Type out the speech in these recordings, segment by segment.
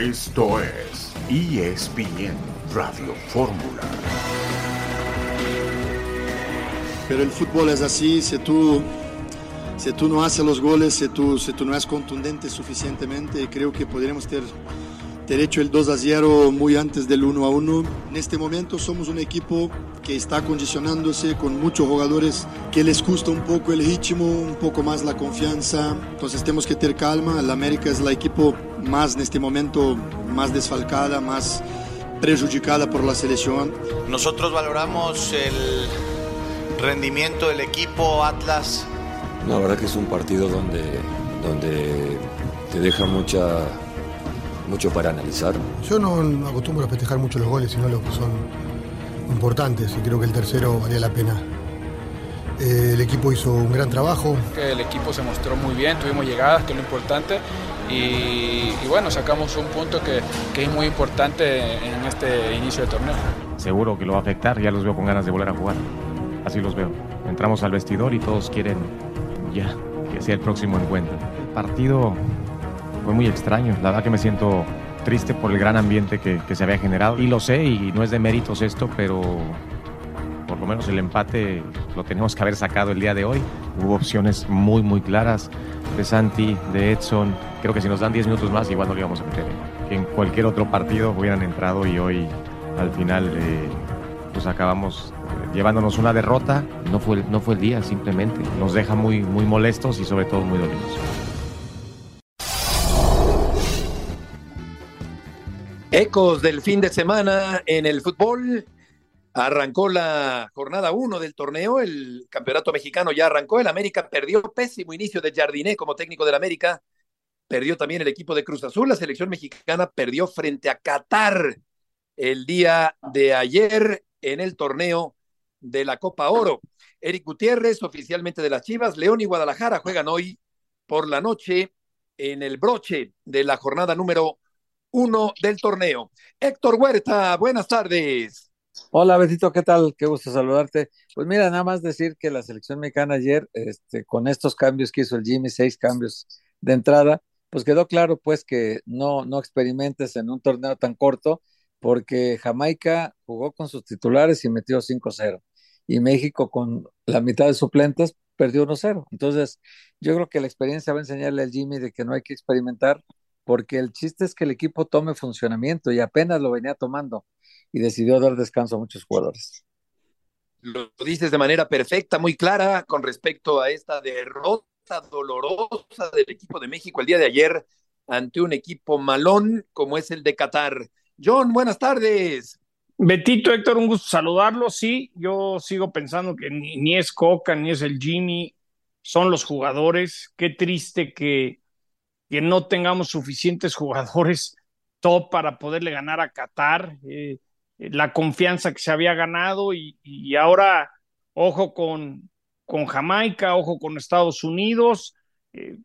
Esto es ESPN Radio Fórmula. Pero el fútbol es así, si tú, si tú no haces los goles, si tú, si tú no es contundente suficientemente, creo que podríamos tener, tener hecho el 2 a 0 muy antes del 1 a 1. En este momento somos un equipo que está acondicionándose con muchos jugadores que les gusta un poco el ritmo, un poco más la confianza. Entonces tenemos que tener calma. La América es el equipo más en este momento más desfalcada, más perjudicada por la selección. Nosotros valoramos el rendimiento del equipo Atlas. La verdad que es un partido donde, donde te deja mucha, mucho para analizar. Yo no acostumbro a festejar mucho los goles, sino los que son importantes, y creo que el tercero valía la pena. Eh, el equipo hizo un gran trabajo. El equipo se mostró muy bien, tuvimos llegadas, que es lo importante, y, y bueno, sacamos un punto que, que, es muy importante en este inicio de torneo. Seguro que lo va a afectar, ya los veo con ganas de volver a jugar. Así los veo. Entramos al vestidor y todos quieren ya que sea el próximo encuentro. El partido fue muy extraño. La verdad que me siento triste por el gran ambiente que, que se había generado. Y lo sé, y no es de méritos esto, pero por lo menos el empate lo tenemos que haber sacado el día de hoy. Hubo opciones muy, muy claras de Santi, de Edson. Creo que si nos dan 10 minutos más, igual no lo íbamos a meter. Que en cualquier otro partido hubieran entrado y hoy al final eh, pues acabamos llevándonos una derrota. No fue, no fue el día, simplemente. Nos deja muy, muy molestos y sobre todo muy dolidos. Ecos del fin de semana en el fútbol. Arrancó la jornada 1 del torneo, el campeonato mexicano ya arrancó, el América perdió pésimo inicio de Jardiné como técnico del América, perdió también el equipo de Cruz Azul, la selección mexicana perdió frente a Qatar el día de ayer en el torneo de la Copa Oro. Eric Gutiérrez, oficialmente de las Chivas, León y Guadalajara juegan hoy por la noche en el broche de la jornada número uno del torneo. Héctor Huerta, buenas tardes. Hola, Betito, ¿qué tal? Qué gusto saludarte. Pues mira, nada más decir que la selección mexicana ayer, este, con estos cambios que hizo el Jimmy, seis cambios de entrada, pues quedó claro pues que no, no experimentes en un torneo tan corto, porque Jamaica jugó con sus titulares y metió 5-0 y México con la mitad de suplentes perdió 1-0. Entonces, yo creo que la experiencia va a enseñarle al Jimmy de que no hay que experimentar, porque el chiste es que el equipo tome funcionamiento y apenas lo venía tomando y decidió dar descanso a muchos jugadores. Lo dices de manera perfecta, muy clara con respecto a esta derrota dolorosa del equipo de México el día de ayer ante un equipo malón como es el de Qatar. John, buenas tardes. Betito, Héctor, un gusto saludarlo. Sí, yo sigo pensando que ni, ni, es Coca, ni es el Jimmy, son los jugadores. Qué triste que, que no tengamos suficientes jugadores top para poderle ganar a Qatar. Eh, la confianza que se había ganado y, ahora, ojo con, con, Jamaica, ojo con Estados Unidos. Eh,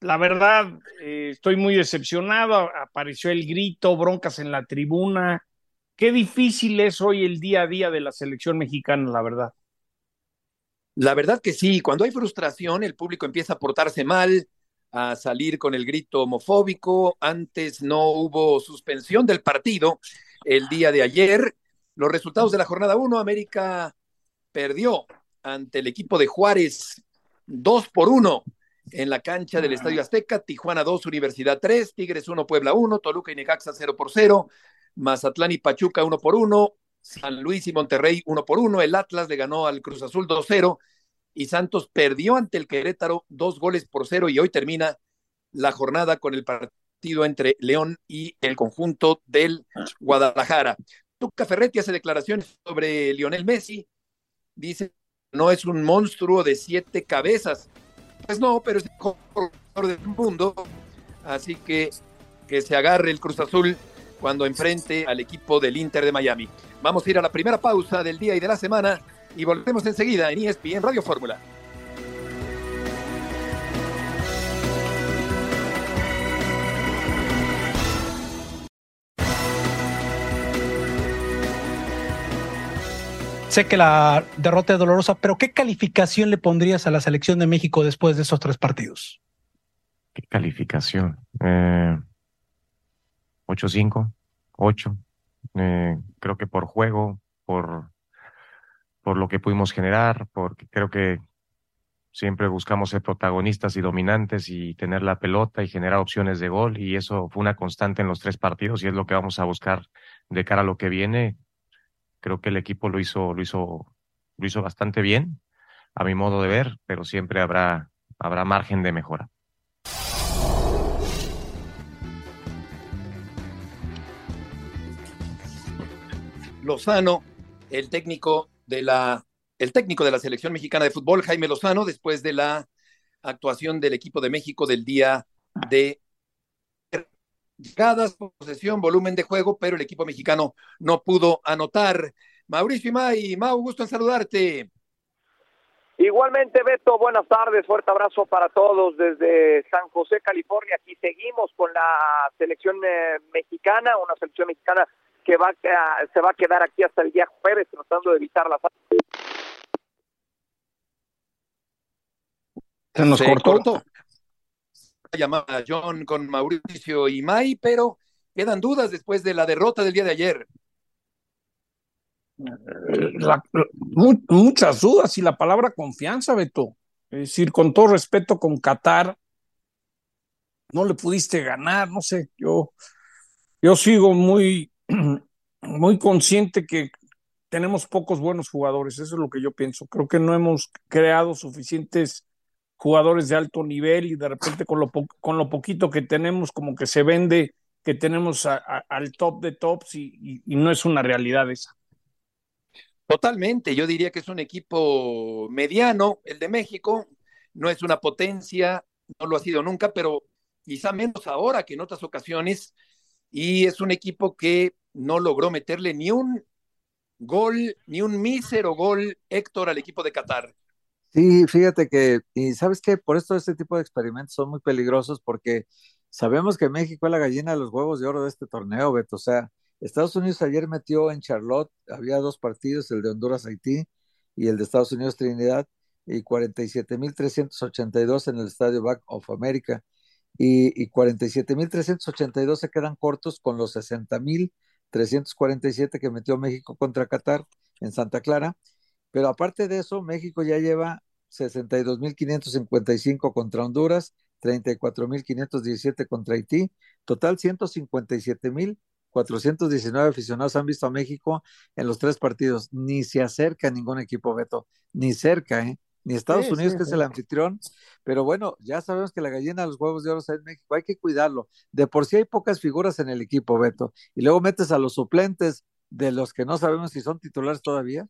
la verdad, eh, estoy muy decepcionado. Apareció el grito, broncas en la tribuna Qué difícil es hoy el día a día de la selección mexicana, la verdad. La verdad que sí, cuando hay frustración, el público empieza a portarse mal, a salir con el grito homofóbico. Antes no hubo suspensión del partido el día de ayer. Los resultados de la jornada 1, América perdió ante el equipo de Juárez 2 por 1 en la cancha del Estadio Azteca, Tijuana 2, Universidad 3, Tigres 1, Puebla 1, Toluca y Necaxa 0 por 0, Mazatlán y Pachuca uno por uno, San Luis y Monterrey uno por uno, el Atlas le ganó al Cruz Azul 2-0 y Santos perdió ante el Querétaro dos goles por cero y hoy termina la jornada con el partido entre León y el conjunto del Guadalajara. Tuca Ferretti hace declaraciones sobre Lionel Messi, dice no es un monstruo de siete cabezas. Pues no, pero es el mejor del mundo, así que que se agarre el Cruz Azul cuando enfrente al equipo del Inter de Miami. Vamos a ir a la primera pausa del día y de la semana y volvemos enseguida en ESPN Radio Fórmula. Sé que la derrota es dolorosa, pero ¿qué calificación le pondrías a la selección de México después de esos tres partidos? ¿Qué calificación? Eh, 8-5, 8. Eh, creo que por juego, por, por lo que pudimos generar, porque creo que siempre buscamos ser protagonistas y dominantes y tener la pelota y generar opciones de gol y eso fue una constante en los tres partidos y es lo que vamos a buscar de cara a lo que viene. Creo que el equipo lo hizo, lo hizo, lo hizo bastante bien, a mi modo de ver, pero siempre habrá, habrá margen de mejora. Lozano, el técnico de la el técnico de la selección mexicana de fútbol, Jaime Lozano, después de la actuación del equipo de México del día de llegadas, posesión, volumen de juego, pero el equipo mexicano no pudo anotar. Mauricio y May, Mau, gusto en saludarte. Igualmente, Beto, buenas tardes, fuerte abrazo para todos desde San José, California. Aquí seguimos con la selección eh, mexicana, una selección mexicana que va a, se va a quedar aquí hasta el día jueves tratando de evitar la Se nos cortó. Llamada John con Mauricio y May, pero quedan dudas después de la derrota del día de ayer. muchas dudas y la palabra confianza, Beto. Es decir, con todo respeto con Qatar, no le pudiste ganar, no sé, yo, yo sigo muy, muy consciente que tenemos pocos buenos jugadores, eso es lo que yo pienso. Creo que no hemos creado suficientes jugadores de alto nivel y de repente con lo, con lo poquito que tenemos como que se vende que tenemos al top de tops y, no es una realidad esa. Totalmente, yo diría que es un equipo mediano, el de México, no es una potencia, no lo ha sido nunca, pero quizá menos ahora que en otras ocasiones, y es un equipo que no logró meterle ni un gol, ni un mísero gol, Héctor, al equipo de Qatar. Sí, fíjate que, y sabes que por esto este tipo de experimentos son muy peligrosos porque sabemos que México es la gallina de los huevos de oro de este torneo, Beto. O sea, Estados Unidos ayer metió en Charlotte, había dos partidos, el de Honduras-Haití y el de Estados Unidos-Trinidad, y 47.382 en el Estadio Back of America. Y, y 47.382 se quedan cortos con los 60.347 que metió México contra Qatar en Santa Clara pero aparte de eso, México ya lleva 62.555 contra Honduras, 34.517 contra Haití, total 157.419 aficionados han visto a México en los tres partidos. Ni se acerca ningún equipo, Beto, ni cerca, ¿eh? Ni Estados Unidos, que es el anfitrión, pero bueno, ya sabemos que la gallina de los huevos de oro está en México, hay que cuidarlo. De por sí hay pocas figuras en el equipo, Beto, y luego metes a los suplentes de los que no sabemos si son titulares todavía,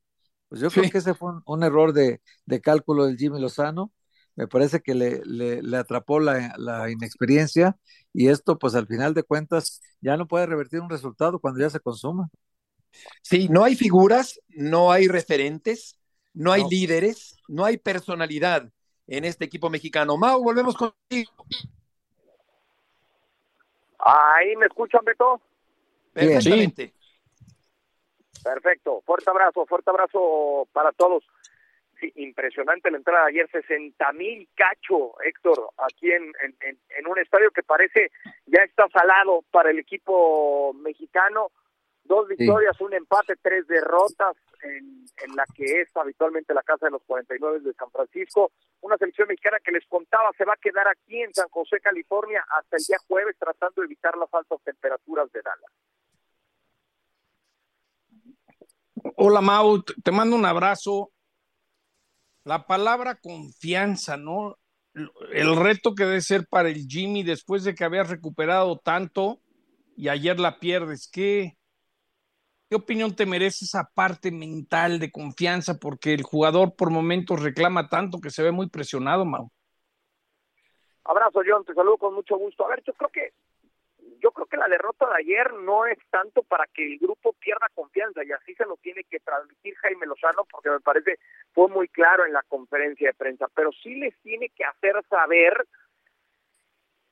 pues yo creo que ese fue un, error de, cálculo del Jimmy Lozano. Me parece que le, le, atrapó la, la, inexperiencia y esto, pues al final de cuentas, ya no puede revertir un resultado cuando ya se consuma. Sí, no hay figuras, no hay referentes, no hay líderes, no hay personalidad en este equipo mexicano. Mau, volvemos contigo. Ahí me escuchan, Beto. Perfectamente. Perfecto, fuerte abrazo, fuerte abrazo para todos. Sí, impresionante la entrada de ayer, 60 mil cacho, Héctor, aquí en, en, un estadio que parece ya está salado para el equipo mexicano. Dos victorias, un empate, tres derrotas en, en, la que es habitualmente la casa de los 49 de San Francisco. Una selección mexicana que les contaba se va a quedar aquí en San José, California, hasta el día jueves, tratando de evitar las altas temperaturas de Dallas. Hola Mau, te mando un abrazo. La palabra confianza, ¿no? El reto que debe ser para el Jimmy después de que habías recuperado tanto y ayer la pierdes. ¿Qué, ¿Qué opinión te merece esa parte mental de confianza? Porque el jugador por momentos reclama tanto que se ve muy presionado, Mau. Abrazo, John, te saludo con mucho gusto. A ver, yo creo que yo creo que la derrota de ayer no es tanto para que el grupo pierda confianza y así se lo tiene que transmitir Jaime Lozano porque me parece fue muy claro en la conferencia de prensa, pero sí les tiene que hacer saber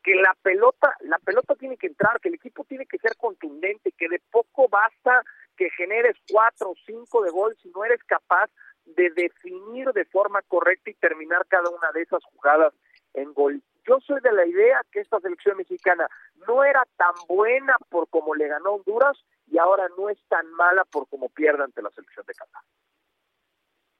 que la pelota, la pelota tiene que entrar, que el equipo tiene que ser contundente, que de poco basta que generes cuatro o cinco de gol si no eres capaz de definir de forma correcta y terminar cada una de esas jugadas en gol. Yo soy de la idea que esta selección mexicana no era tan buena por como le ganó Honduras y ahora no es tan mala por como pierde ante la selección de Qatar.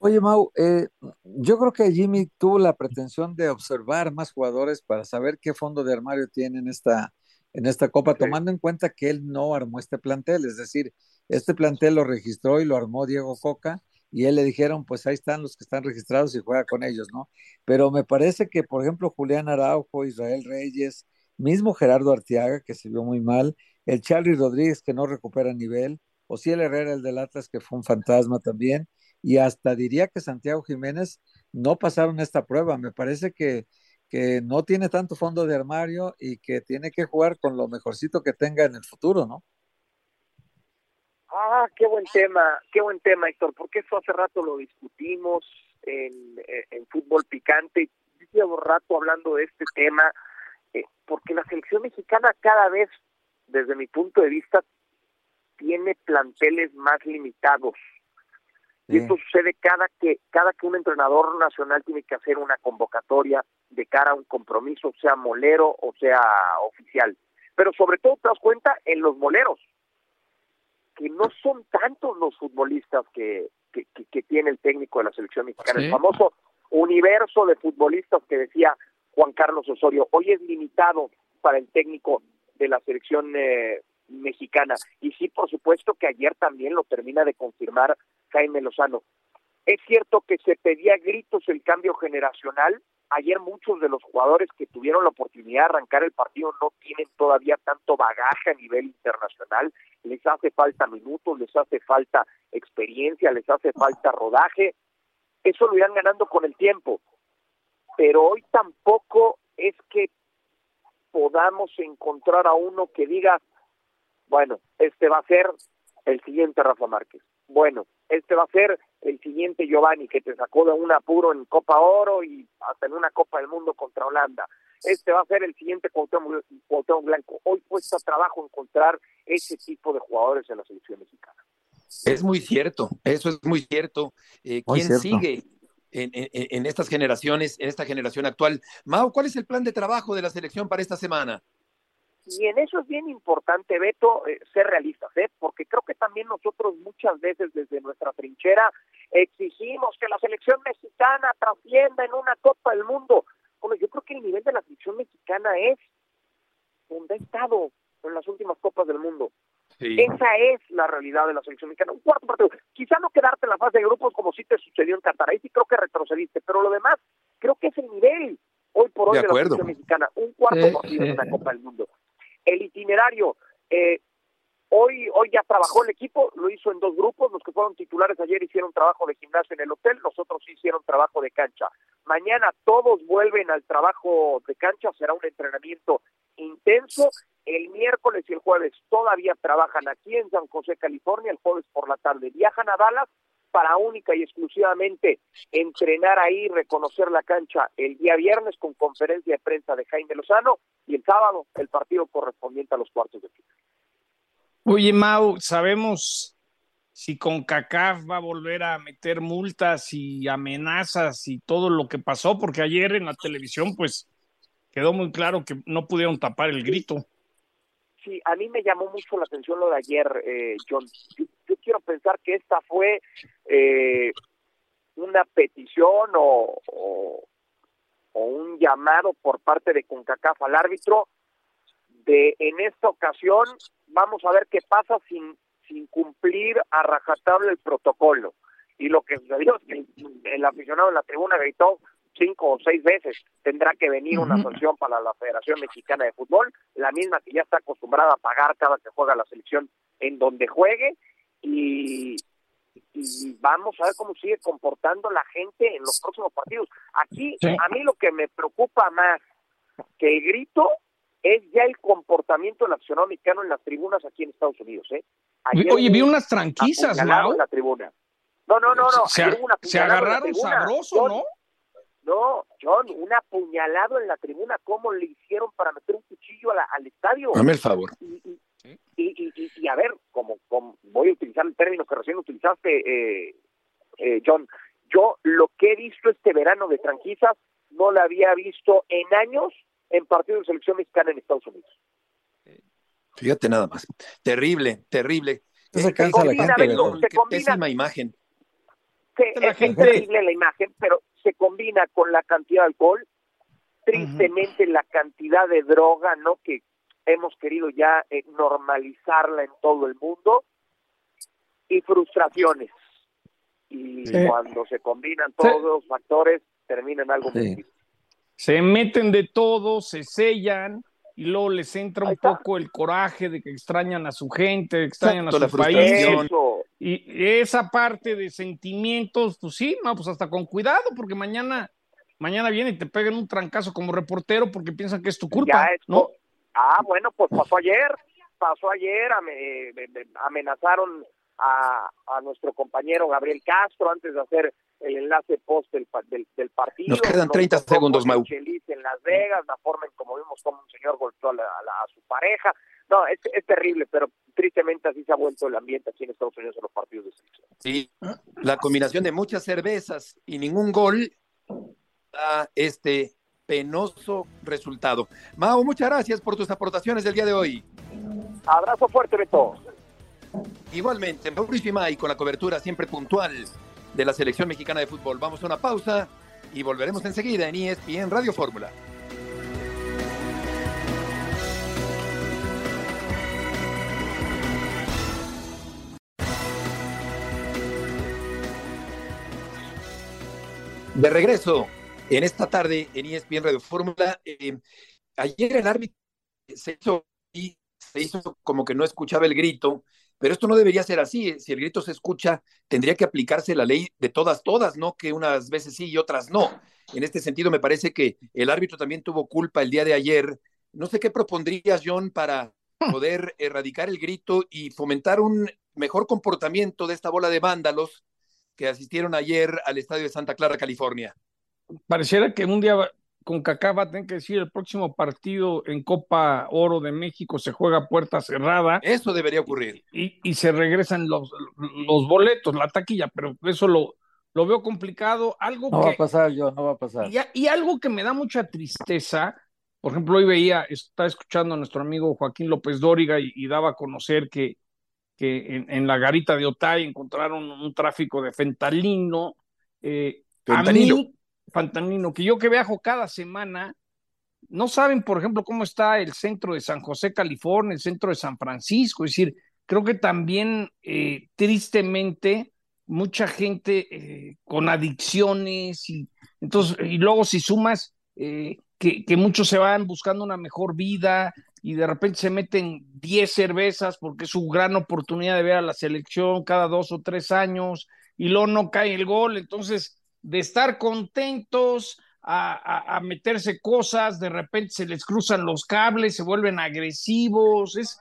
Oye, Mau, eh, yo creo que Jimmy tuvo la pretensión de observar más jugadores para saber qué fondo de armario tiene en esta, en esta Copa, tomando en cuenta que él no armó este plantel, es decir, este plantel lo registró y lo armó Diego Coca, y él le dijeron, pues ahí están los que están registrados y juega con ellos, ¿no? Pero me parece que, por ejemplo, Julián Araujo, Israel Reyes, mismo Gerardo Arteaga, que se vio muy mal, el Charlie Rodríguez, que no recupera nivel, el Herrera, el del Atlas, que fue un fantasma también, y hasta diría que Santiago Jiménez no pasaron esta prueba. Me parece que, que no tiene tanto fondo de armario y que tiene que jugar con lo mejorcito que tenga en el futuro, ¿no? Ah, qué buen tema, qué buen tema, Héctor, porque eso hace rato lo discutimos en, en fútbol picante. Llevo rato hablando de este tema, eh, porque la selección mexicana cada vez, desde mi punto de vista, tiene planteles más limitados. Y esto sucede cada que, cada que un entrenador nacional tiene que hacer una convocatoria de cara a un compromiso, sea molero o sea oficial. Pero sobre todo te das cuenta en los moleros, que no son tantos los futbolistas que, que, que, tiene el técnico de la selección mexicana. El famoso universo de futbolistas que decía Juan Carlos Osorio, hoy es limitado para el técnico de la selección eh, mexicana. Y sí, por supuesto que ayer también lo termina de confirmar Jaime Lozano. Es cierto que se pedía gritos el cambio generacional. Ayer muchos de los jugadores que tuvieron la oportunidad de arrancar el partido no tienen todavía tanto bagaje a nivel internacional. Les hace falta minutos, les hace falta experiencia, les hace falta rodaje. Eso lo irán ganando con el tiempo. Pero hoy tampoco es que podamos encontrar a uno que diga, bueno, este va a ser el siguiente Rafa Márquez. Bueno, este va a ser el siguiente Giovanni que te sacó de un apuro en Copa Oro y hasta en una Copa del Mundo contra Holanda. Este va a ser el siguiente Cuauhtémoc, Blanco. Hoy cuesta trabajo encontrar ese tipo de jugadores en la selección mexicana. Es muy cierto, eso es muy cierto. Eh, ¿Quién sigue en, en, estas generaciones, en esta generación actual? Mau, ¿cuál es el plan de trabajo de la selección para esta semana? Y en eso es bien importante, Beto, eh, ser realistas, ¿eh? porque creo que también nosotros muchas veces desde nuestra trinchera exigimos que la selección mexicana trascienda en una Copa del Mundo. Bueno, yo creo que el nivel de la selección mexicana es donde ha estado en las últimas Copas del Mundo. Esa es la realidad de la selección mexicana. Un cuarto partido. Quizá no quedarte en la fase de grupos como sí te sucedió en Qatar. Ahí sí creo que retrocediste, pero lo demás creo que es el nivel hoy por hoy de, la selección mexicana. Un cuarto partido en una Copa del Mundo el itinerario. Eh, hoy, hoy ya trabajó el equipo, lo hizo en dos grupos, los que fueron titulares ayer hicieron trabajo de gimnasio en el hotel, los otros hicieron trabajo de cancha. Mañana todos vuelven al trabajo de cancha, será un entrenamiento intenso. El miércoles y el jueves todavía trabajan aquí en San José, California, el jueves por la tarde viajan a Dallas para única y exclusivamente entrenar ahí, reconocer la cancha el día viernes con conferencia de prensa de Jaime Lozano y el sábado el partido correspondiente a los cuartos de final. Oye, Mau, sabemos si con CACAF va a volver a meter multas y amenazas y todo lo que pasó, porque ayer en la televisión pues quedó muy claro que no pudieron tapar el grito. Sí, a mí me llamó mucho la atención lo de ayer, eh, John quiero pensar que esta fue eh, una petición o, o, un llamado por parte de CONCACAF al árbitro de en esta ocasión vamos a ver qué pasa sin, sin cumplir a rajatabla el protocolo. Y lo que sucedió es que el, aficionado en la tribuna gritó cinco o seis veces tendrá que venir una sanción para la Federación Mexicana de Fútbol, la misma que ya está acostumbrada a pagar cada que juega la selección en donde juegue, y, vamos a ver cómo sigue comportando la gente en los próximos partidos. Aquí, a mí lo que me preocupa más que el grito es ya el comportamiento del aficionado mexicano en las tribunas aquí en Estados Unidos. ¿eh? Oye, vi unas tranquisas, ¿no? En la tribuna. No, no, no, no. Se, agarraron sabroso, ¿no? No, John, un apuñalado en la tribuna, ¿cómo le hicieron para meter un cuchillo al estadio? Dame el favor. Y, y, a ver, como, voy a utilizar el término que recién utilizaste, eh, eh, John, yo lo que he visto este verano de tranquisas no lo había visto en años en partidos de selección mexicana en Estados Unidos. Fíjate nada más. Terrible, terrible. Se cansa la gente, Qué pésima imagen. es increíble la imagen, pero se combina con la cantidad de alcohol, tristemente la cantidad de droga, ¿no? Que hemos querido ya eh, normalizarla en todo el mundo y frustraciones. Y cuando se combinan todos los factores, terminan algo muy Se meten de todo, se sellan y luego les entra un poco el coraje de que extrañan a su gente, extrañan a su país. Y esa parte de sentimientos, pues sí, no, pues hasta con cuidado, porque mañana, mañana viene y te pegan un trancazo como reportero porque piensan que es tu culpa, ¿no? Ah, bueno, pues pasó ayer, pasó ayer, amenazaron a, a, nuestro compañero Gabriel Castro antes de hacer el enlace post del, del, partido. Nos quedan 30 segundos, Mau. En Las Vegas, la forma en como vimos como un señor golpeó a, a, su pareja. No, es, es, terrible, pero tristemente así se ha vuelto el ambiente aquí en Estados Unidos en los partidos de selección. Sí, la combinación de muchas cervezas y ningún gol da este penoso resultado. Mau, muchas gracias por tus aportaciones del día de hoy. Abrazo fuerte, Beto. Igualmente, Mauricio May con la cobertura siempre puntual de la selección mexicana de fútbol. Vamos a una pausa y volveremos enseguida en ESPN Radio Fórmula. De regreso en esta tarde en ESPN Radio Fórmula. Eh, ayer el árbitro se hizo, se hizo como que no escuchaba el grito pero esto no debería ser así. Si el grito se escucha, tendría que aplicarse la ley de todas, todas, ¿no? Que unas veces sí y otras no. En este sentido, me parece que el árbitro también tuvo culpa el día de ayer. No sé qué propondrías, John, para poder erradicar el grito y fomentar un mejor comportamiento de esta bola de vándalos que asistieron ayer al estadio de Santa Clara, California. Pareciera que un día con Cacá va a tener que decir el próximo partido en Copa Oro de México se juega puerta cerrada. Eso debería ocurrir. Y, se regresan los, los boletos, la taquilla, pero eso lo, lo veo complicado. Algo no va a pasar, yo, no va a pasar. Y, algo que me da mucha tristeza, por ejemplo, hoy veía, está escuchando a nuestro amigo Joaquín López Dóriga y, daba a conocer que, que en, la garita de Otay encontraron un tráfico de fentalino. Eh. Fantanino, que yo que viajo cada semana, no saben, por ejemplo, cómo está el centro de San José, California, el centro de San Francisco. Es decir, creo que también, eh, tristemente, mucha gente eh, con adicciones y entonces, y luego si sumas eh, que, que, muchos se van buscando una mejor vida y de repente se meten 10 cervezas porque es su gran oportunidad de ver a la selección cada dos o tres años y luego no cae el gol. Entonces, de estar contentos a, meterse cosas, de repente se les cruzan los cables, se vuelven agresivos. Es,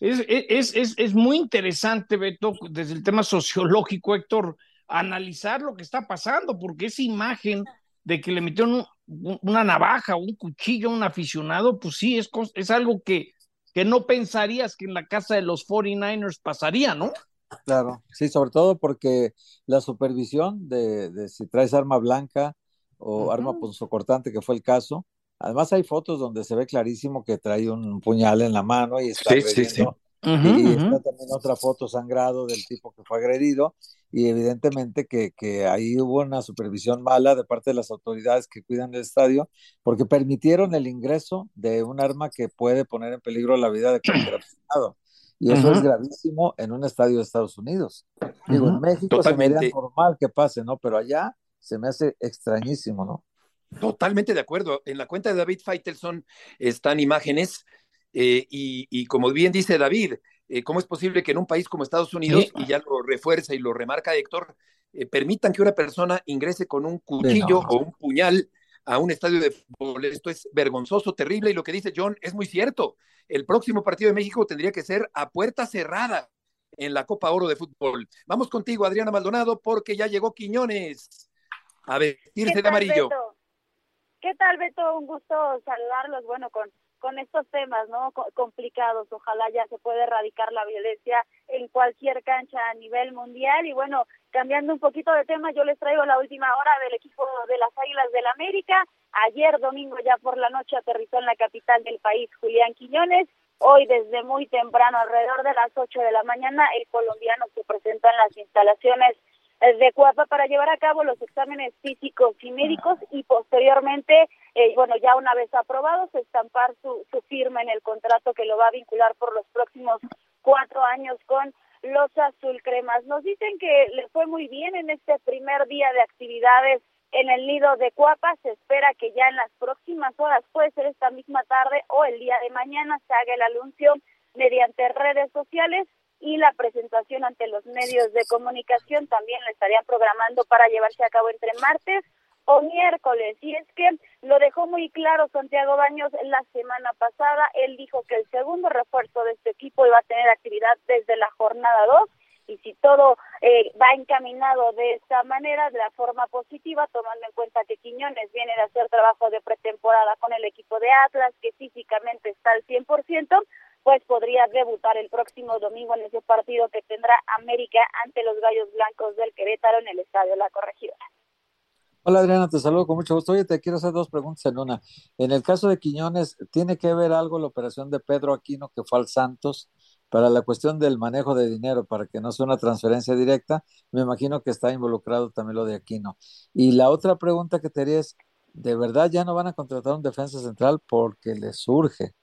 es, es, es, muy interesante, Beto, desde el tema sociológico, Héctor, analizar lo que está pasando, porque esa imagen de que le metieron una navaja, un cuchillo a un aficionado, pues sí, es, es algo que, que no pensarías que en la casa de los 49ers pasaría, ¿no? Claro, sí, sobre todo porque la supervisión de, si traes arma blanca o arma punzocortante, que fue el caso, además hay fotos donde se ve clarísimo que trae un puñal en la mano y está sí, sí, sí. y está también otra foto sangrado del tipo que fue agredido y evidentemente que, que, ahí hubo una supervisión mala de parte de las autoridades que cuidan el estadio porque permitieron el ingreso de un arma que puede poner en peligro la vida de cualquier aficionado. Y eso es gravísimo en un estadio de Estados Unidos. Digo, en México Totalmente. se me normal que pase, ¿no? Pero allá se me hace extrañísimo, ¿no? Totalmente de acuerdo. En la cuenta de David Feitelson están imágenes eh, y, como bien dice David, eh, ¿cómo es posible que en un país como Estados Unidos, y ya lo refuerza y lo remarca Héctor, eh, permitan que una persona ingrese con un cuchillo o un puñal a un estadio de fútbol. Esto es vergonzoso, terrible, y lo que dice John es muy cierto. El próximo partido de México tendría que ser a puerta cerrada en la Copa Oro de Fútbol. Vamos contigo, Adriana Maldonado, porque ya llegó Quiñones a vestirse de amarillo. ¿Qué tal, Beto? Un gusto saludarlos. Bueno, con con estos temas no complicados. Ojalá ya se pueda erradicar la violencia en cualquier cancha a nivel mundial. Y bueno, cambiando un poquito de tema, yo les traigo la última hora del equipo de las Águilas del América. Ayer domingo ya por la noche aterrizó en la capital del país Julián Quiñones Hoy desde muy temprano, alrededor de las 8 de la mañana, el colombiano se presenta en las instalaciones de Cuapa para llevar a cabo los exámenes físicos y médicos y posteriormente, eh, bueno, ya una vez aprobados, estampar su, su firma en el contrato que lo va a vincular por los próximos cuatro años con los azul cremas. Nos dicen que le fue muy bien en este primer día de actividades en el nido de Cuapa. Se espera que ya en las próximas horas, puede ser esta misma tarde o el día de mañana, se haga el anuncio mediante redes sociales y la presentación ante los medios de comunicación también la estarían programando para llevarse a cabo entre martes o miércoles. Y es que lo dejó muy claro Santiago Baños la semana pasada. Él dijo que el segundo refuerzo de este equipo iba a tener actividad desde la jornada 2 y si todo eh, va encaminado de esta manera, de la forma positiva, tomando en cuenta que Quiñones viene de hacer trabajo de pretemporada con el equipo de Atlas, que físicamente está al 100%, pues podría debutar el próximo domingo en ese partido que tendrá América ante los Gallos Blancos del Querétaro en el Estadio La Corregidora. Hola Adriana, te saludo con mucho gusto. Oye, te quiero hacer dos preguntas en una. En el caso de Quiñones, ¿tiene que ver algo la operación de Pedro Aquino que fue al Santos para la cuestión del manejo de dinero, para que no sea una transferencia directa? Me imagino que está involucrado también lo de Aquino. Y la otra pregunta que te haría es, ¿de verdad ya no van a contratar un defensa central porque les surge?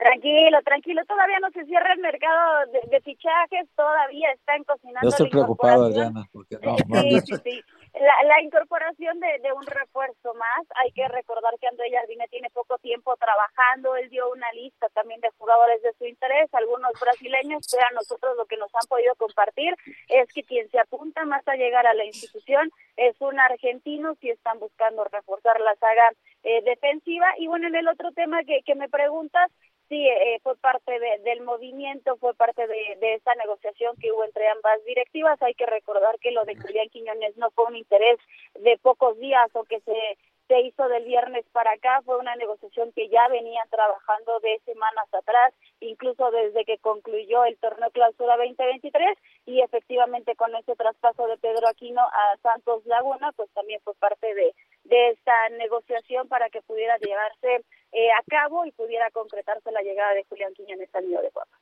Tranquilo, tranquilo, todavía no se cierra el mercado de, fichajes, todavía están cocinando. Yo estoy preocupado, Adriana, porque no, sí, sí, sí. La, la incorporación de, de, un refuerzo más, hay que recordar que André Jardine tiene poco tiempo trabajando, él dio una lista también de jugadores de su interés, algunos brasileños, pero a nosotros lo que nos han podido compartir es que quien se apunta más a llegar a la institución es un argentino si están buscando reforzar la saga eh, defensiva. Y bueno, en el otro tema que, que me preguntas, sí, eh, fue parte del movimiento, fue parte de, de esta negociación que hubo entre ambas directivas. Hay que recordar que lo de Julián Quiñones no fue un interés de pocos días o que se se hizo del viernes para acá fue una negociación que ya venían trabajando de semanas atrás, incluso desde que concluyó el torneo clausura 2023 y efectivamente con ese traspaso de Pedro Aquino a Santos Laguna, pues también fue parte de, de esta negociación para que pudiera llevarse eh, a cabo y pudiera concretarse la llegada de Julián Quiñones al nido de Cuapa.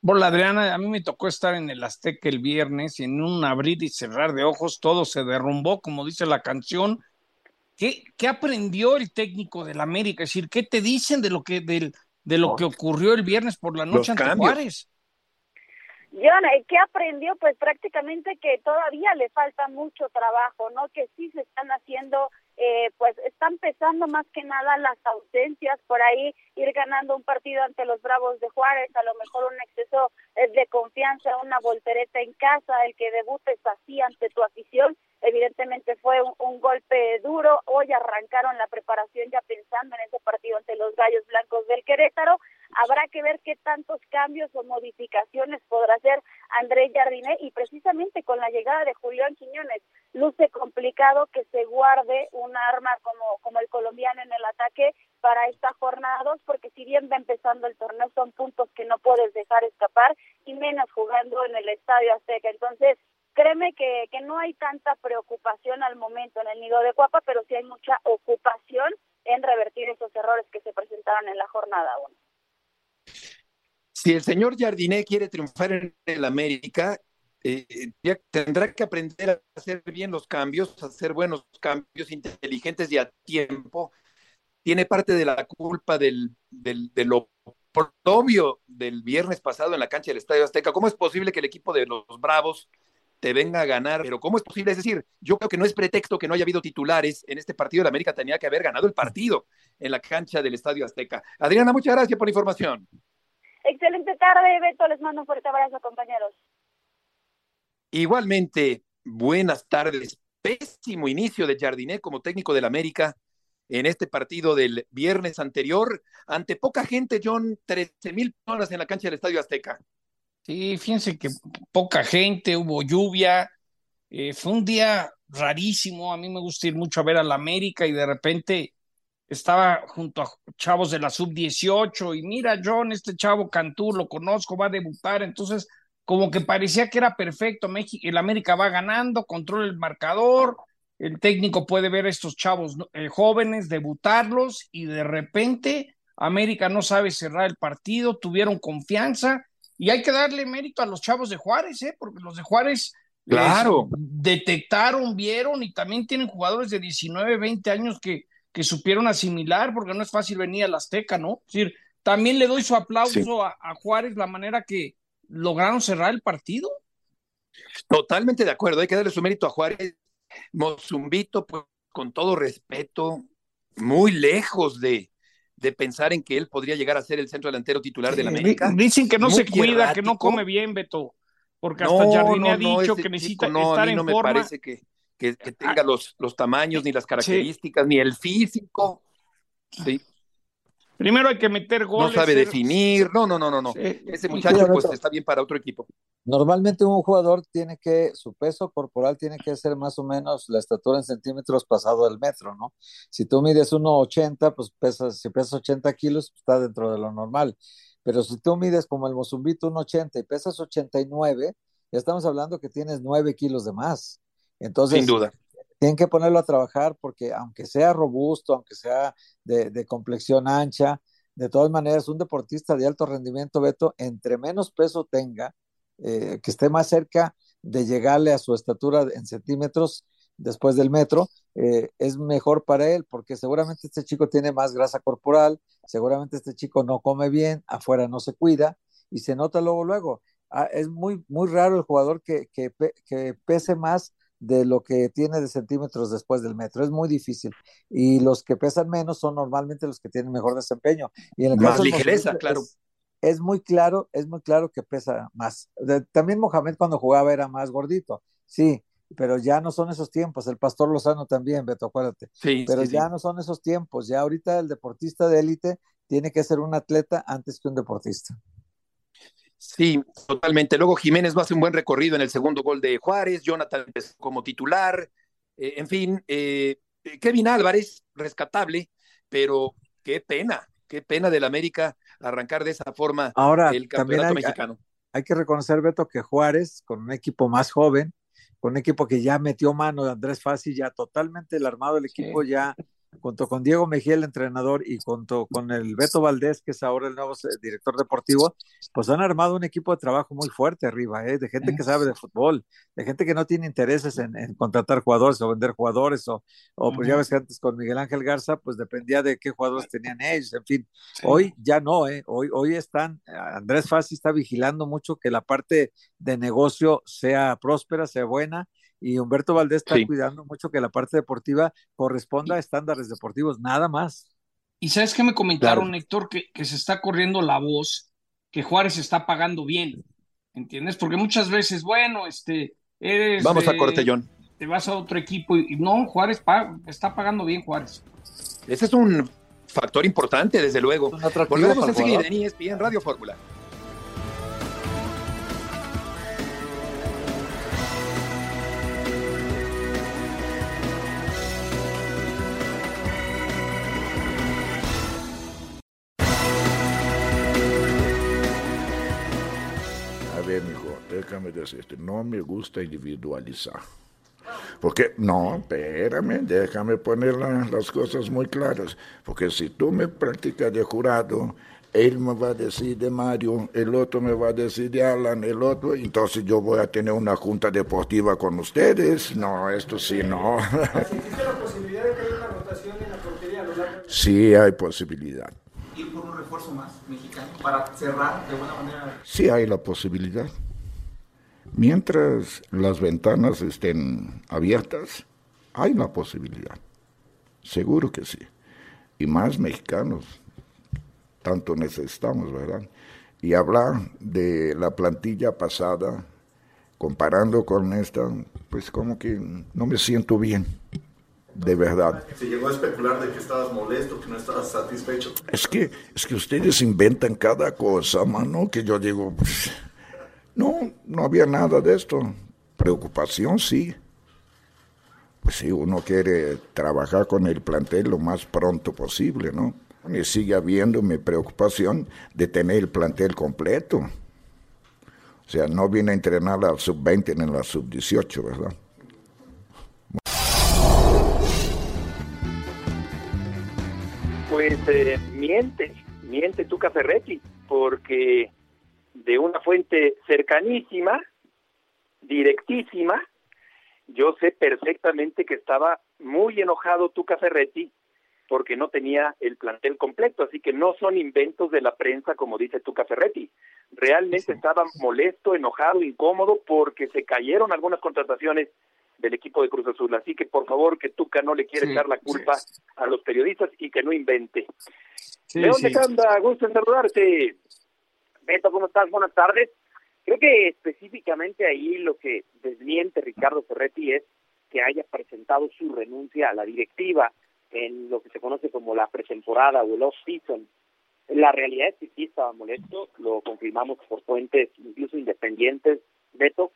Bueno, Adriana, a mí me tocó estar en el Azteca el viernes y en un abrir y cerrar de ojos todo se derrumbó, como dice la canción, ¿Qué, ¿Qué, aprendió el técnico del América? Es decir, ¿qué te dicen de lo que, del, de lo que ocurrió el viernes por la noche ante Juárez? John, ¿qué aprendió? Pues prácticamente que todavía le falta mucho trabajo, ¿no? Que sí se están haciendo, eh, pues están pesando más que nada las ausencias, por ahí ir ganando un partido ante los Bravos de Juárez, a lo mejor un exceso eh, de confianza, una voltereta en casa, el que debutes así ante tu afición, evidentemente fue un, golpe duro. Hoy arrancaron la preparación ya pensando en ese partido ante los Gallos Blancos del Querétaro. Habrá que ver qué tantos cambios o modificaciones podrá hacer Andrés Jardiné y precisamente con la llegada de Julián Quiñones luce complicado que se guarde un arma como, como el colombiano en el ataque para esta jornada 2 porque si bien va empezando el torneo son puntos que no puedes dejar escapar y menos jugando en el Estadio Azteca. Entonces, Créeme que, que no hay tanta preocupación al momento en el nido de Cuapa, pero sí hay mucha ocupación en revertir esos errores que se presentaron en la jornada 1. Si el señor Jardiné quiere triunfar en el América, eh, tendrá que aprender a hacer bien los cambios, a hacer buenos cambios inteligentes y a tiempo. Tiene parte de la culpa del, del, de lo obvio del viernes pasado en la cancha del Estadio Azteca. ¿Cómo es posible que el equipo de los Bravos te venga a ganar, pero ¿cómo es posible? Es decir, yo creo que no es pretexto que no haya habido titulares en este partido. de América tenía que haber ganado el partido en la cancha del Estadio Azteca. Adriana, muchas gracias por la información. Excelente tarde, Beto. Les mando un fuerte abrazo, compañeros. Igualmente, buenas tardes. Pésimo inicio de Jardiné como técnico del América en este partido del viernes anterior. Ante poca gente, John, 13 mil personas en la cancha del Estadio Azteca. Sí, fíjense que poca gente, hubo lluvia, eh, fue un día rarísimo, a mí me gusta ir mucho a ver a la América y de repente estaba junto a chavos de la sub-18 y mira, John, este chavo Cantú, lo conozco, va a debutar, entonces como que parecía que era perfecto, México, el América va ganando, controla el marcador, el técnico puede ver a estos chavos eh, jóvenes, debutarlos y de repente América no sabe cerrar el partido, tuvieron confianza y hay que darle mérito a los chavos de Juárez, ¿eh? porque los de Juárez claro. detectaron, vieron y también tienen jugadores de 19, 20 años que, que supieron asimilar, porque no es fácil venir al Azteca, ¿no? Es decir, también le doy su aplauso a, a Juárez la manera que lograron cerrar el partido. Totalmente de acuerdo, hay que darle su mérito a Juárez. Mozumbito, pues, con todo respeto, muy lejos de, de pensar en que él podría llegar a ser el centro delantero titular de la América. Dicen que no se cuida, que no come bien, Beto, porque hasta no, Jardine ha dicho que necesita no, estar a mí no en me forma. parece que, que, que tenga los, los tamaños, ni las características, ni el físico. Sí. Primero hay que meter goles. No sabe ser- definir, no, no, no, no, no. Sí. Ese muchacho pues está bien para otro equipo. Normalmente un jugador tiene que, su peso corporal tiene que ser más o menos la estatura en centímetros pasado del metro, ¿no? Si tú mides 1,80, pues pesas, si pesas 80 kilos, pues, está dentro de lo normal. Pero si tú mides como el Mozumbito 1,80 y pesas 89, ya estamos hablando que tienes 9 kilos de más. Entonces, Sin duda. Tienen que ponerlo a trabajar porque aunque sea robusto, aunque sea de, complexión ancha, de todas maneras, un deportista de alto rendimiento, Beto, entre menos peso tenga, eh, que esté más cerca de llegarle a su estatura en centímetros después del metro, eh, es mejor para él, porque seguramente este chico tiene más grasa corporal, seguramente este chico no come bien, afuera no se cuida, y se nota luego, luego. Ah, es muy, muy raro el jugador que, que pese más de lo que tiene de centímetros después del metro. Es muy difícil. Y los que pesan menos son normalmente los que tienen mejor desempeño. Y en el Más caso ligereza, claro. Es, es muy claro, es muy claro que pesa más. De- también Mohamed cuando jugaba era más gordito, sí, pero ya no son esos tiempos. El Pastor Lozano también, Beto, acuérdate. Sí, Pero sí, sí. ya no son esos tiempos. Ya ahorita el deportista de élite tiene que ser un atleta antes que un deportista. Sí, totalmente. Luego Jiménez va a hacer un buen recorrido en el segundo gol de Juárez, Jonathan empezó como titular, eh, en fin, eh, Kevin Álvarez, rescatable, pero qué pena, qué pena del América arrancar de esa forma Ahora, el campeonato hay, mexicano. hay que reconocer, Beto, que Juárez, con un equipo más joven, con un equipo que ya metió mano de Andrés Fassi, ya totalmente el armado del equipo, ya junto con Diego Mejía, el entrenador, y junto con el Beto Valdés, que es ahora el nuevo eh, director deportivo, pues han armado un equipo de trabajo muy fuerte arriba, ¿eh? de gente que sabe de fútbol, de gente que no tiene intereses en, en contratar jugadores o vender jugadores, o, o pues ya ves que antes con Miguel Ángel Garza, pues dependía de qué jugadores tenían ellos, en fin. Hoy ya no, ¿eh? hoy, hoy están, Andrés Fassi está vigilando mucho que la parte de negocio sea próspera, sea buena, y Humberto Valdés está Sí. cuidando mucho que la parte deportiva corresponda a estándares deportivos, nada más. Y sabes qué me comentaron, Héctor, que, que se está corriendo la voz, que Juárez está pagando bien, ¿entiendes? Porque muchas veces, bueno, este, eres... Vamos a corte, John. Te vas a otro equipo y, y no, Juárez pa- está pagando bien Juárez. Ese es un factor importante, desde luego. Volvemos enseguida en ESPN Radio Fórmula. Decirte, no me gusta individualizar. Porque, no, espérame, déjame poner la- las cosas muy claras. Porque si tú me practicas de jurado, él me va a decir de Mario, el otro me va a decir de Alan, el otro, entonces yo voy a tener una junta deportiva con ustedes. No, esto sí, no. ¿Existe la posibilidad de que haya una rotación en la portería a lo largo del sí hay posibilidad. ir por un refuerzo más mexicano para cerrar de buena manera? Sí hay la posibilidad. Mientras las ventanas estén abiertas, hay la posibilidad. Seguro que sí. Y más mexicanos. Tanto necesitamos, ¿verdad? Y hablar de la plantilla pasada, comparando con esta, pues como que no me siento bien. De verdad. Se llegó a especular de que estabas molesto, que no estabas satisfecho. Es que, es que ustedes inventan cada cosa, mano, que yo digo, "Pff, no, no había nada de esto. Preocupación, sí. Pues sí, uno quiere trabajar con el plantel lo más pronto posible, ¿no? Y sigue habiendo mi preocupación de tener el plantel completo. O sea, no vine a entrenar al sub-20 ni a la sub-18, ¿verdad? Pues eh, miente, miente Tuca Ferretti, porque de una fuente cercanísima, directísima, yo sé perfectamente que estaba muy enojado Tuca Ferretti porque no tenía el plantel completo, así que no son inventos de la prensa como dice Tuca Ferretti. Realmente estaba molesto, enojado, incómodo porque se cayeron algunas contrataciones del equipo de Cruz Azul, así que por favor que Tuca no le quiere Sí, echar la culpa a los periodistas y que no invente. León de Canda, gusto en saludarte. Beto, ¿cómo estás? Buenas tardes. Creo que específicamente ahí lo que desmiente Ricardo Ferretti es que haya presentado su renuncia a la directiva en lo que se conoce como la pretemporada o el off-season. La realidad es que sí estaba molesto, lo confirmamos por fuentes incluso independientes, Beto,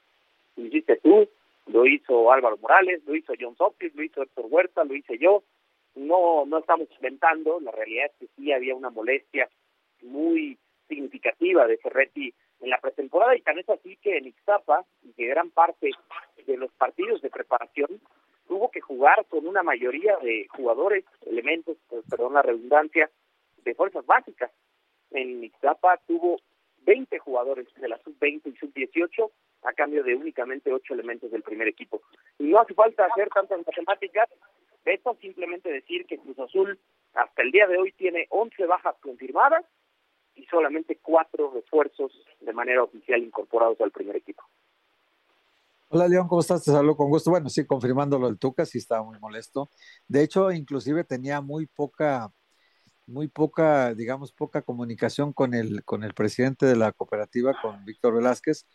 lo hiciste tú, lo hizo Álvaro Morales, lo hizo John Sopkins, lo hizo Héctor Huerta, lo hice yo. No, no estamos inventando, la realidad es que sí había una molestia muy significativa de Ferretti en la pretemporada y tan es así que en Ixtapa, y que gran parte de los partidos de preparación tuvo que jugar con una mayoría de jugadores, elementos, pues, perdón la redundancia, de fuerzas básicas. En Ixtapa tuvo 20 jugadores de la sub-20 y sub-18 a cambio de únicamente 8 elementos del primer equipo. Y no hace falta hacer tantas matemáticas, Beto, simplemente decir que Cruz Azul hasta el día de hoy tiene 11 bajas confirmadas y solamente 4 refuerzos de manera oficial incorporados al primer equipo. Hola León, ¿cómo estás? Te saludo con gusto. Bueno, sí, confirmando lo del Tuca, sí estaba muy molesto. De hecho, inclusive tenía muy poca, muy poca, digamos, poca comunicación con el, con el presidente de la cooperativa, con Víctor Velázquez,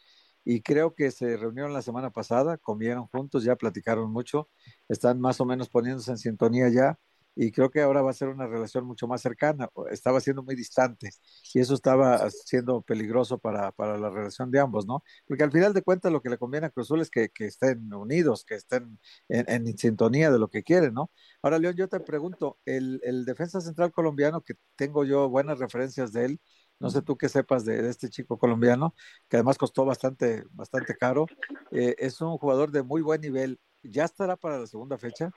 y creo que se reunieron la semana pasada, comieron juntos, ya platicaron mucho, están más o menos poniéndose en sintonía ya, y creo que ahora va a ser una relación mucho más cercana. Estaba siendo muy distante y eso estaba siendo peligroso para, para la relación de ambos, ¿no? Porque al final de cuentas lo que le conviene a Cruz Azul es que, que estén unidos, que estén en, en, sintonía de lo que quieren, ¿no? Ahora, León, yo te pregunto, el, el defensa central colombiano, que tengo yo buenas referencias de él, no sé tú qué sepas de, de este chico colombiano, que además costó bastante, bastante caro, eh, es un jugador de muy buen nivel. ¿Ya estará para la segunda fecha?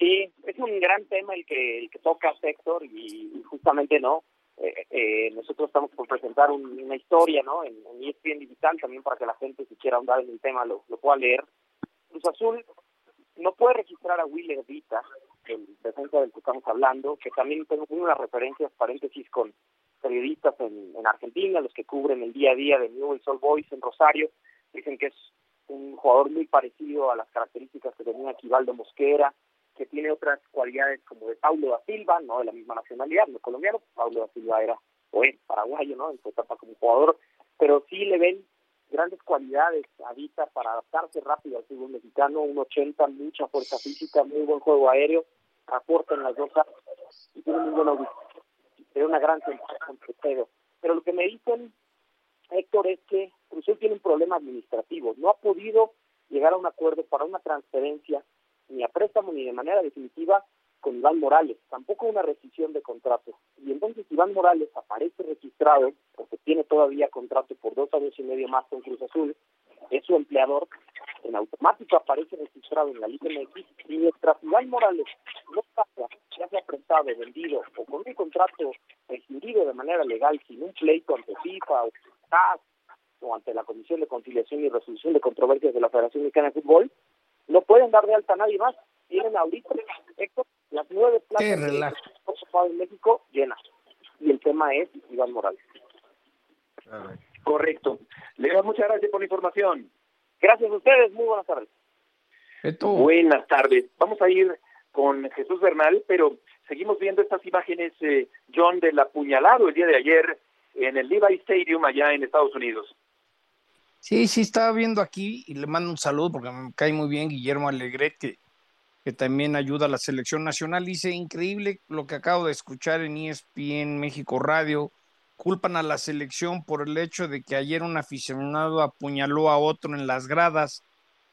Sí, es un gran tema el que el toca Héctor y justamente no. Eh, eh, nosotros estamos por presentar un, una historia, ¿no? En, en ESPN digital también para que la gente si quiera ahondar en el tema lo, lo pueda leer. Cruz Azul no puede registrar a Willer Vita, el defensa del que estamos hablando, que también tengo unas referencias, paréntesis, con periodistas en, en Argentina, los que cubren el día a día de Newell's Old Boys en Rosario, dicen que es un jugador muy parecido a las características que tenía Aquivaldo Mosquera, que tiene otras cualidades como de Paulo da Silva, no de la misma nacionalidad, no colombiano, Paulo da Silva era o es paraguayo, ¿no? En su etapa como jugador, pero sí le ven grandes cualidades a Vita para adaptarse rápido al fútbol mexicano, un 80, mucha fuerza física, muy buen juego aéreo, aporta en las dos y tiene muy buena audición. Tiene una gran sensación con. Pero lo que me dicen, Héctor, es que Cruzul tiene un problema administrativo. No ha podido llegar a un acuerdo para una transferencia ni a préstamo ni de manera definitiva con Iván Morales, tampoco una rescisión de contrato. Y entonces Iván Morales aparece registrado, porque tiene todavía contrato por dos años y medio más con Cruz Azul, es su empleador, en automático aparece registrado en la Liga MX, y mientras Iván Morales no pasa, ya sea prestado, vendido o con un contrato rescindido de manera legal, sin un pleito ante FIFA o CAS o ante la Comisión de Conciliación y Resolución de Controversias de la Federación Mexicana de Fútbol, no pueden dar de alta a nadie más. Tienen ahorita, Héctor, las nueve plazas de ocupado en México llenas. Y el tema es Iván Morales. Correcto. Leo, muchas gracias por la información. Gracias a ustedes, muy buenas tardes. Buenas tardes. Vamos a ir con Jesús Bernal, pero seguimos viendo estas imágenes, eh, John, del apuñalado el día de ayer en el Levi Stadium allá en Estados Unidos. Sí, sí, estaba viendo aquí y le mando un saludo porque me cae muy bien Guillermo Alegret, que, que también ayuda a la selección nacional. Dice, increíble lo que acabo de escuchar en ESPN México Radio. Culpan a la selección por el hecho de que ayer un aficionado apuñaló a otro en las gradas.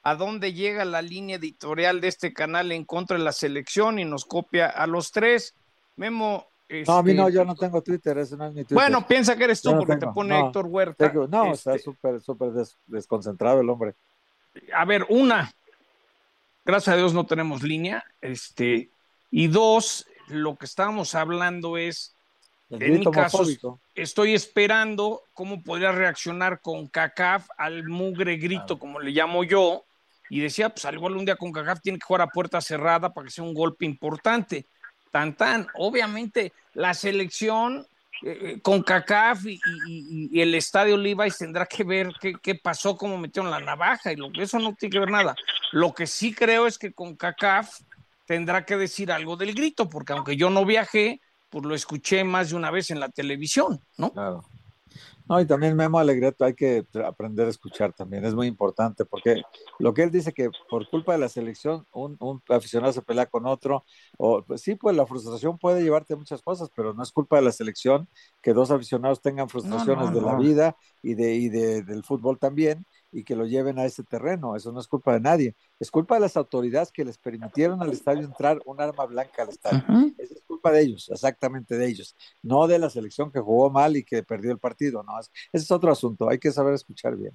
¿A dónde llega la línea editorial de este canal en contra de la selección y nos copia a los tres? Memo, no, a mí no, yo no tengo Twitter, ese no es mi Twitter. Bueno, piensa que eres tú no porque tengo, te pone no. Héctor Huerta. Tengo- no, está súper, súper des- desconcentrado el hombre. a ver, una, gracias a Dios no tenemos línea, este, y dos, lo que estábamos hablando es, El en mi caso, homofóbico. estoy esperando cómo podría reaccionar con CACAF al mugre grito, como le llamo yo, y decía, pues al igual un día con CACAF tiene que jugar a puerta cerrada para que sea un golpe importante. Tan tan, obviamente la selección eh, eh, con CACAF y, el estadio Levi's tendrá que ver qué, pasó, cómo metieron la navaja, y lo, eso no tiene que ver nada. Lo que sí creo es que con CACAF tendrá que decir algo del grito, porque aunque yo no viajé, pues lo escuché más de una vez en la televisión, ¿no? Claro. No, y también Memo Alegreto hay que aprender a escuchar también, es muy importante, porque lo que él dice que por culpa de la selección un, un aficionado se pelea con otro, o pues sí, pues la frustración puede llevarte a muchas cosas, pero no es culpa de la selección que dos aficionados tengan frustraciones no, de la vida y, de, y de, del fútbol también, y que lo lleven a ese terreno, eso no es culpa de nadie, es culpa de las autoridades que les permitieron al estadio entrar un arma blanca al estadio. Esa es culpa de ellos, exactamente de ellos, no de la selección que jugó mal y que perdió el partido, no, es- ese es otro asunto, hay que saber escuchar bien.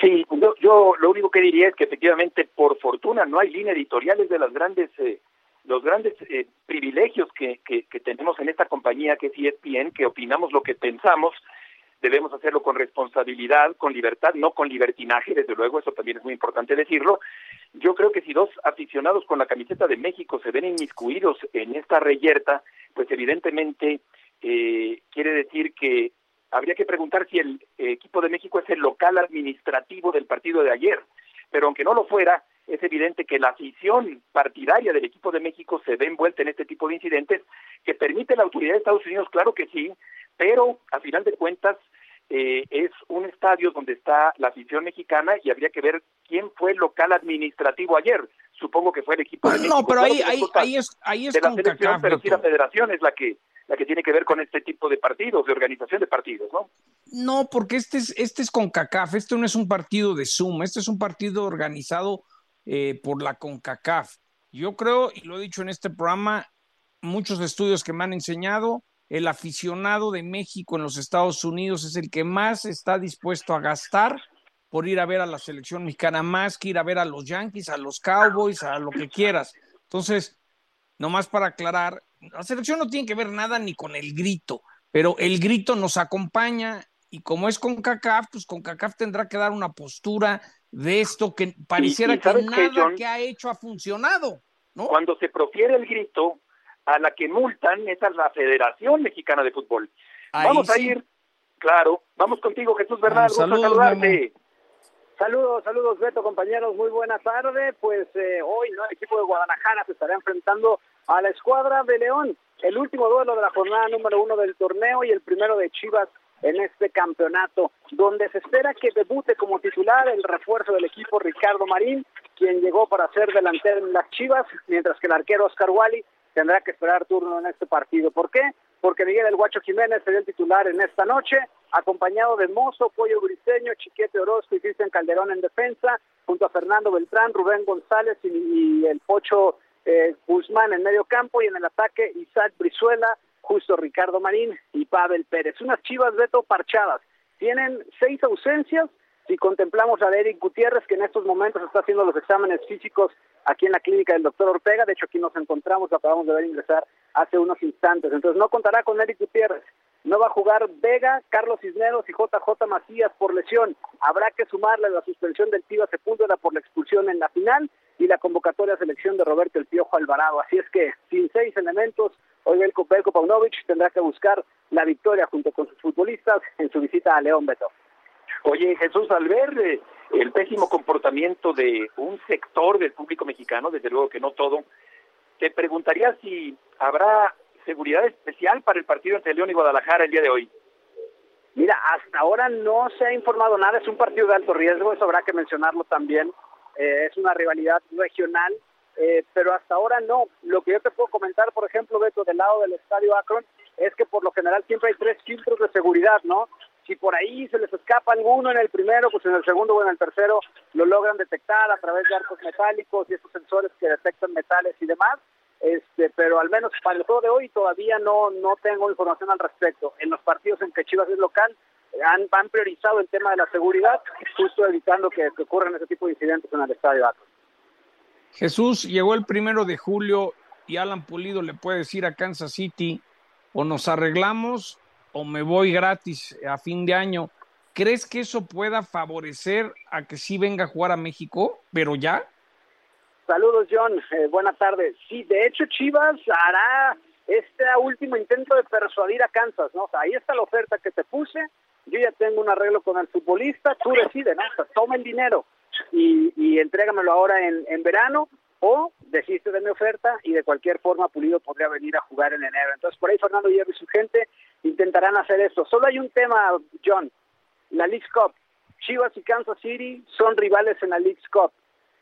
Sí, yo, yo lo único que diría es que efectivamente, por fortuna, no hay línea editorial, es de las grandes, eh, los grandes eh, privilegios que, que, que tenemos en esta compañía que es ESPN, que opinamos lo que pensamos, debemos hacerlo con responsabilidad, con libertad, no con libertinaje, desde luego, eso también es muy importante decirlo. Yo creo que si dos aficionados con la camiseta de México se ven inmiscuidos en esta reyerta, pues evidentemente eh, quiere decir que habría que preguntar si el equipo de México es el local administrativo del partido de ayer. Pero aunque no lo fuera, es evidente que la afición partidaria del equipo de México se ve envuelta en este tipo de incidentes que permite la autoridad de Estados Unidos, claro que sí, pero a final de cuentas eh, es un estadio donde está la afición mexicana y habría que ver quién fue el local administrativo ayer. Supongo que fue el equipo de México. No, pero Claro ahí, ahí, ahí es, ahí es de la selección, pero sí la federación es la que la que tiene que ver con este tipo de partidos, de organización de partidos, ¿no? No, porque este es, este es con CACAF, este no es un partido de Zoom, este es un partido organizado eh, por la CONCACAF. Yo creo, y lo he dicho en este programa, muchos estudios que me han enseñado, el aficionado de México en los Estados Unidos es el que más está dispuesto a gastar por ir a ver a la selección mexicana, más que ir a ver a los Yankees, a los Cowboys, a lo que quieras. Entonces, nomás para aclarar, la selección no tiene que ver nada ni con el grito, pero el grito nos acompaña y como es con CACAF, pues con CACAF tendrá que dar una postura de esto que pareciera y ¿sabes que nada John? que ha hecho ha funcionado. Cuando se profiere el grito, a la que multan es a la Federación Mexicana de Fútbol. Ahí vamos a ir, claro, vamos contigo, Jesús Bernal, gusto saludos, saludarte. Saludos, saludos Beto, compañeros, muy buena tarde. Pues eh, hoy ¿no? el equipo de Guadalajara se estará enfrentando a la escuadra de León, el último duelo de la jornada número uno del torneo y el primero de Chivas en este campeonato, donde se espera que debute como titular el refuerzo del equipo Ricardo Marín, quien llegó para ser delantero en las Chivas, mientras que el arquero Oscar Wally tendrá que esperar turno en este partido. ¿Por qué? Porque Miguel El Guacho Jiménez sería el titular en esta noche, acompañado de Mozo, Pollo Briseño, Chiquete Orozco y Cristian Calderón en defensa, junto a Fernando Beltrán, Rubén González y, el Pocho eh, Guzmán en medio campo y en el ataque Isaac Brizuela, justo Ricardo Marín y Pavel Pérez. Unas chivas Beto parchadas. Tienen seis ausencias. Si contemplamos a Eric Gutiérrez, que en estos momentos está haciendo los exámenes físicos aquí en la clínica del doctor Ortega, de hecho aquí nos encontramos, lo acabamos de ver ingresar hace unos instantes. Entonces no contará con Eric Gutiérrez. No va a jugar Vega, Carlos Cisneros y JJ Macías por lesión. Habrá que sumarle la suspensión del Tiva Sepúlveda por la expulsión en la final y la convocatoria a selección de Roberto El Piojo Alvarado. Así es que sin seis elementos, hoy Belko, Belko Paunovic tendrá que buscar la victoria junto con sus futbolistas en su visita a León Beto. Oye, Jesús, al ver eh, el pésimo comportamiento de un sector del público mexicano, desde luego que no todo, te preguntaría si habrá seguridad especial para el partido entre León y Guadalajara el día de hoy. Mira, hasta ahora no se ha informado nada, es un partido de alto riesgo, eso habrá que mencionarlo también, eh, es una rivalidad regional, eh, pero hasta ahora no. Lo que yo te puedo comentar, por ejemplo, Beto, del lado del estadio Akron, es que por lo general siempre hay tres filtros de seguridad, ¿no? Si por ahí se les escapa alguno en el primero, pues en el segundo o en el tercero lo logran detectar a través de arcos metálicos y esos sensores que detectan metales y demás. Este, pero al menos para el juego de hoy todavía no no tengo información al respecto. En los partidos en que Chivas es local han, priorizado el tema de la seguridad, justo evitando que, que ocurran ese tipo de incidentes en el estadio Akron. Jesús llegó el primero de julio y Alan Pulido le puede decir a Kansas City o nos arreglamos o me voy gratis a fin de año. ¿Crees que eso pueda favorecer a que sí venga a jugar a México, pero ya? Saludos, John. Eh, buenas tardes. Sí, de hecho, Chivas hará este último intento de persuadir a Kansas, ¿no? Ahí está la oferta que te puse. Yo ya tengo un arreglo con el futbolista. Tú decides, ¿no? Toma el dinero y, y entrégamelo ahora en verano o desiste de mi oferta y de cualquier forma Pulido podría venir a jugar en enero. Entonces, por ahí Fernando Hierro y su gente intentarán hacer esto. Solo hay un tema, John, la League Cup. Chivas y Kansas City son rivales en la League Cup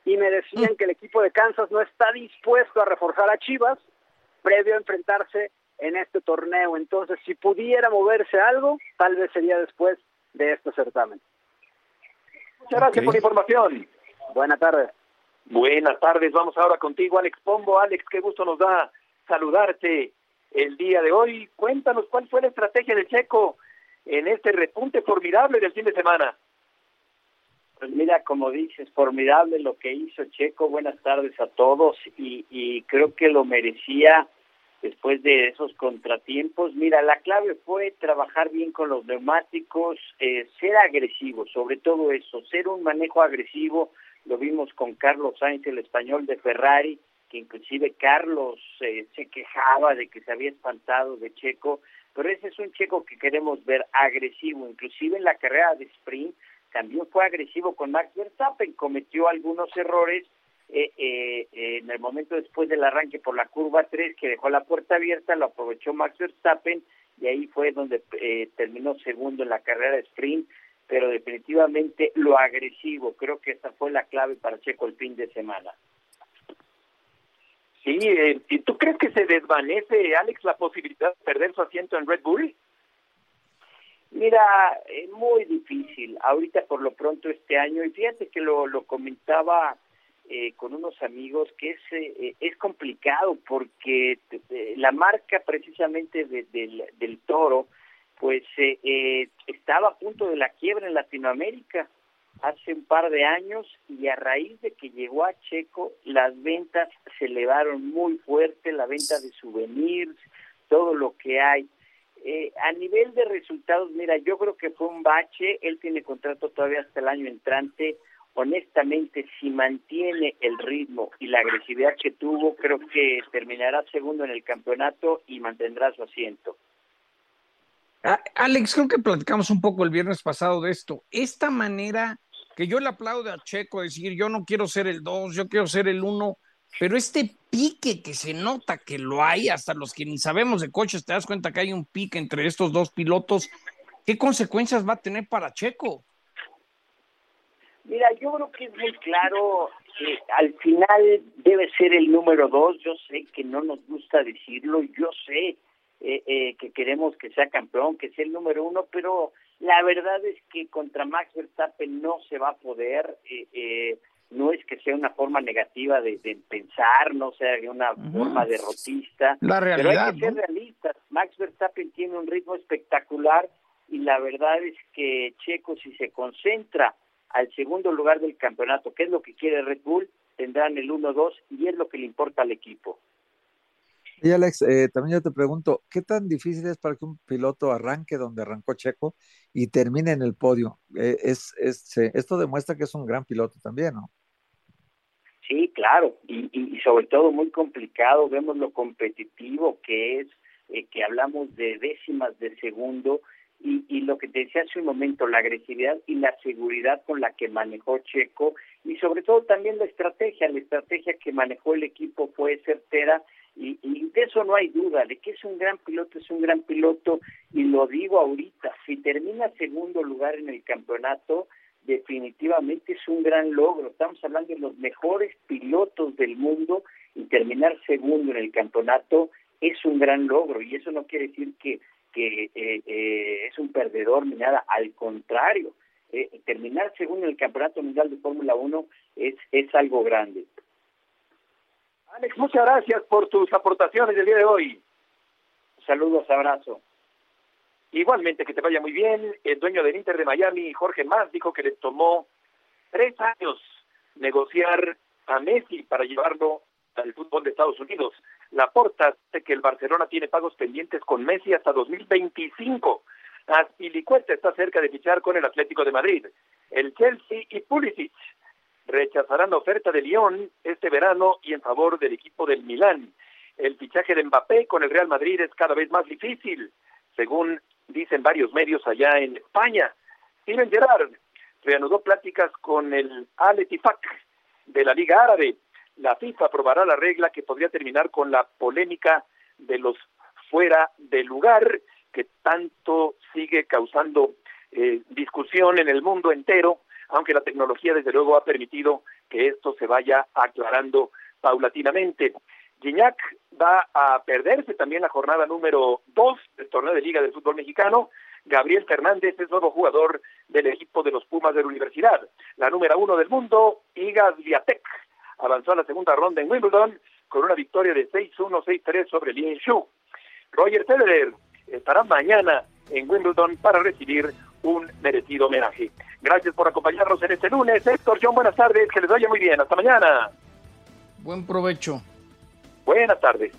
y me decían que el equipo de Kansas no está dispuesto a reforzar a Chivas previo a enfrentarse en este torneo. Entonces, si pudiera moverse algo, tal vez sería después de este certamen. Muchas gracias por la información. Buenas tardes. Buenas tardes, vamos ahora contigo, Alex Pombo. Alex, qué gusto nos da saludarte el día de hoy. Cuéntanos cuál fue la estrategia de Checo en este repunte formidable del fin de semana. Pues mira, como dices, formidable lo que hizo Checo. Buenas tardes a todos y, creo que lo merecía después de esos contratiempos. Mira, la clave fue trabajar bien con los neumáticos, eh, ser agresivo, sobre todo eso, ser un manejo agresivo lo vimos con Carlos Sainz, el español de Ferrari, que inclusive Carlos eh, se quejaba de que se había espantado de Checo, pero ese es un Checo que queremos ver agresivo, inclusive en la carrera de sprint también fue agresivo con Max Verstappen, cometió algunos errores eh, eh, en el momento después del arranque por la curva 3 que dejó la puerta abierta, lo aprovechó Max Verstappen y ahí fue donde eh, terminó segundo en la carrera de sprint pero definitivamente lo agresivo, creo que esa fue la clave para Checo el fin de semana. Sí, eh, ¿y tú crees que se desvanece, Alex, la posibilidad de perder su asiento en Red Bull? Mira, es muy difícil. Ahorita por lo pronto este año, y fíjate que lo, lo comentaba eh, con unos amigos, que es, eh, es complicado porque eh, la marca precisamente de, del, del toro, pues eh, eh, estaba a punto de la quiebra en Latinoamérica hace un par de años y a raíz de que llegó a Checo las ventas se elevaron muy fuerte, la venta de souvenirs, todo lo que hay. Eh, a nivel de resultados, mira, yo creo que fue un bache, él tiene contrato todavía hasta el año entrante, honestamente, si mantiene el ritmo y la agresividad que tuvo, creo que terminará segundo en el campeonato y mantendrá su asiento. Alex, creo que platicamos un poco el viernes pasado de esto. Esta manera que yo le aplaudo a Checo, decir yo no quiero ser el 2, yo quiero ser el 1, pero este pique que se nota que lo hay, hasta los que ni sabemos de coches, te das cuenta que hay un pique entre estos dos pilotos, ¿qué consecuencias va a tener para Checo? Mira, yo creo que es muy claro que al final debe ser el número 2, yo sé que no nos gusta decirlo, yo sé eh, eh, que queremos que sea campeón, que sea el número uno, pero la verdad es que contra Max Verstappen no se va a poder. Eh, eh, no es que sea una forma negativa de, de pensar, no sea una forma derrotista. La realidad, pero hay que ser realistas. Max Verstappen tiene un ritmo espectacular y la verdad es que Checo, si se concentra al segundo lugar del campeonato, que es lo que quiere Red Bull, tendrán el 1-2 y es lo que le importa al equipo. Y Alex, eh, también yo te pregunto, ¿qué tan difícil es para que un piloto arranque donde arrancó Checo y termine en el podio? Eh, es, es, esto demuestra que es un gran piloto también, ¿no? Sí, claro, y, y, sobre todo muy complicado, vemos lo competitivo que es, eh, que hablamos de décimas de segundo, y, y lo que te decía hace un momento, la agresividad y la seguridad con la que manejó Checo, y sobre todo también la estrategia, la estrategia que manejó el equipo fue certera, y, y, de eso no hay duda, de que es un gran piloto, es un gran piloto, y lo digo ahorita, si termina segundo lugar en el campeonato, definitivamente es un gran logro. Estamos hablando de los mejores pilotos del mundo y terminar segundo en el campeonato es un gran logro, y eso no quiere decir que, que eh, eh, es un perdedor ni nada, al contrario, eh, terminar segundo en el campeonato mundial de Fórmula 1 es, es algo grande. Alex, muchas gracias por tus aportaciones del día de hoy. Saludos, abrazo. Igualmente, que te vaya muy bien. El dueño del Inter de Miami, Jorge Más, dijo que le tomó tres años negociar a Messi para llevarlo al fútbol de Estados Unidos. La porta de que el Barcelona tiene pagos pendientes con Messi hasta 2025. Aspilicueta está cerca de fichar con el Atlético de Madrid. El Chelsea y Pulisic rechazarán la oferta de Lyon este verano y en favor del equipo del Milán. El fichaje de Mbappé con el Real Madrid es cada vez más difícil, según dicen varios medios allá en España. Steven Gerrard reanudó pláticas con el Al Ettifaq de la Liga Árabe. La FIFA aprobará la regla que podría terminar con la polémica de los fuera de lugar que tanto sigue causando eh, discusión en el mundo entero, aunque la tecnología desde luego ha permitido que esto se vaya aclarando paulatinamente. Gignac va a perderse también la jornada número dos del torneo de Liga del Fútbol Mexicano. Gabriel Fernández es nuevo jugador del equipo de los Pumas de la Universidad. La número uno del mundo, Iga Swiatek, avanzó a la segunda ronda en Wimbledon con una victoria de 6-1, 6-3 sobre Lin Shu. Roger Federer estará mañana en Wimbledon para recibir un merecido homenaje. Gracias por acompañarnos en este lunes. Héctor John, buenas tardes, que les vaya muy bien. Hasta mañana. Buen provecho. Buenas tardes.